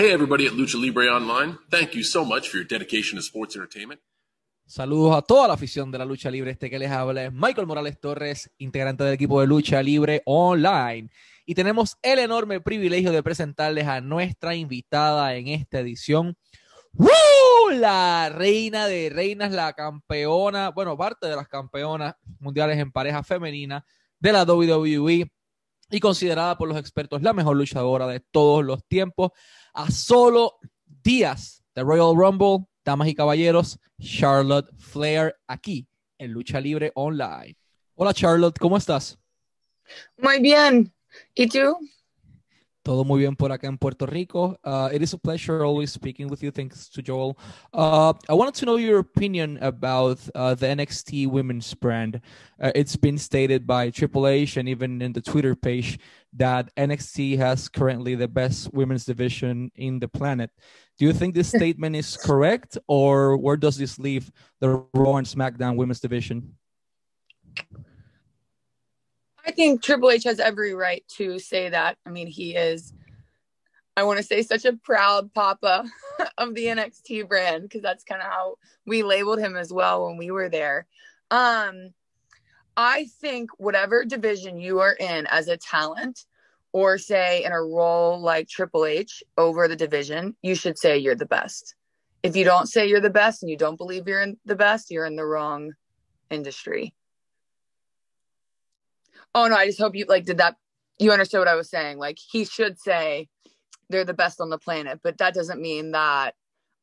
Hey, everybody at Lucha Libre Online. Thank you so much for your dedication to sports entertainment. Saludos a toda la afición de la lucha libre. Este que les habla es Michael Morales Torres, integrante del equipo de lucha libre online. Y tenemos el enorme privilegio de presentarles a nuestra invitada en esta edición. ¡Woo! La reina de reinas, la campeona, bueno, parte de las campeonas mundiales en pareja femenina de la WWE y considerada por los expertos la mejor luchadora de todos los tiempos a solo días de Royal Rumble, damas y caballeros, Charlotte Flair aquí en Lucha Libre Online. Hola Charlotte, ¿cómo estás? Muy bien. ¿Y tú? Todo muy bien por acá en Puerto Rico. Uh, it is a pleasure always speaking with you. Thanks to Joel. Uh, I wanted to know your opinion about uh, the NXT women's brand. Uh, it's been stated by Triple H and even in the Twitter page that NXT has currently the best women's division in the planet. Do you think this statement is correct, or where does this leave the Raw and SmackDown women's division? I think Triple H has every right to say that. I mean, he is, I want to say, such a proud papa of the NXT brand because that's kind of how we labeled him as well when we were there. Um, I think whatever division you are in as a talent, or say in a role like Triple H over the division, you should say you're the best. If you don't say you're the best and you don't believe you're in the best, you're in the wrong industry. Oh no, I just hope you like did that. You understood what I was saying. Like he should say they're the best on the planet, but that doesn't mean that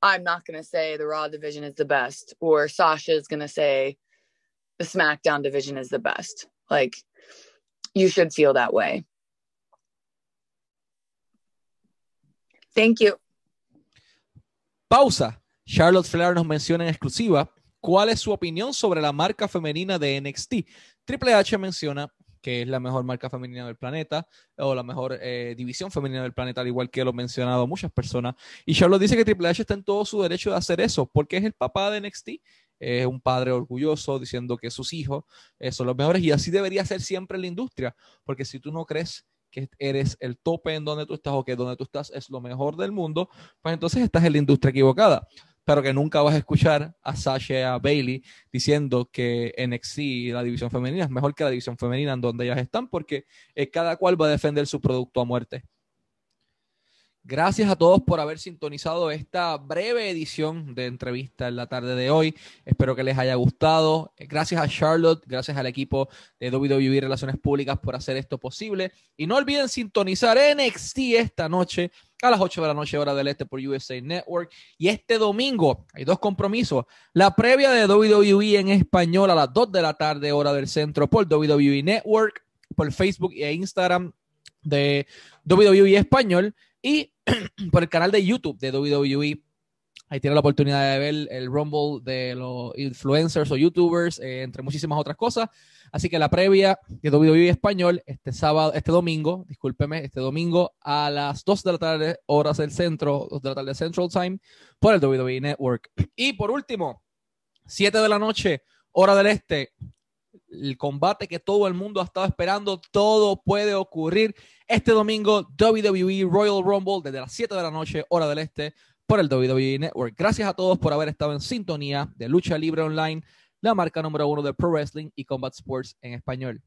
I'm not going to say the Raw division is the best or Sasha is going to say the SmackDown division is the best. Like you should feel that way. Thank you. Pausa. Charlotte Flair nos menciona en exclusiva cuál es su opinión sobre la marca femenina de NXT. Triple H menciona que es la mejor marca femenina del planeta o la mejor eh, división femenina del planeta, al igual que lo han mencionado muchas personas. Y Charlotte dice que Triple H está en todo su derecho de hacer eso, porque es el papá de NXT. Es un padre orgulloso diciendo que sus hijos eh, son los mejores y así debería ser siempre en la industria, porque si tú no crees que eres el tope en donde tú estás o que donde tú estás es lo mejor del mundo, pues entonces estás en la industria equivocada pero que nunca vas a escuchar a Sasha Bailey diciendo que NXT, la división femenina, es mejor que la división femenina en donde ellas están, porque eh, cada cual va a defender su producto a muerte. Gracias a todos por haber sintonizado esta breve edición de entrevista en la tarde de hoy. Espero que les haya gustado. Gracias a Charlotte, gracias al equipo de WWE Relaciones Públicas por hacer esto posible. Y no olviden sintonizar NXT esta noche a las 8 de la noche, hora del este, por USA Network. Y este domingo hay dos compromisos. La previa de WWE en español a las 2 de la tarde, hora del centro, por WWE Network, por Facebook e Instagram de WWE Español y por el canal de YouTube de WWE. Ahí tiene la oportunidad de ver el Rumble de los influencers o YouTubers, eh, entre muchísimas otras cosas. Así que la previa de WWE Español, este sábado, este domingo, discúlpeme, este domingo a las 2 de la tarde, horas del centro, 2 de la tarde Central Time, por el WWE Network. Y por último, 7 de la noche, hora del este, el combate que todo el mundo ha estado esperando, todo puede ocurrir este domingo, WWE Royal Rumble desde las 7 de la noche, hora del este, por el WWE Network. Gracias a todos por haber estado en sintonía de Lucha Libre Online, la marca número uno de Pro Wrestling y Combat Sports en español.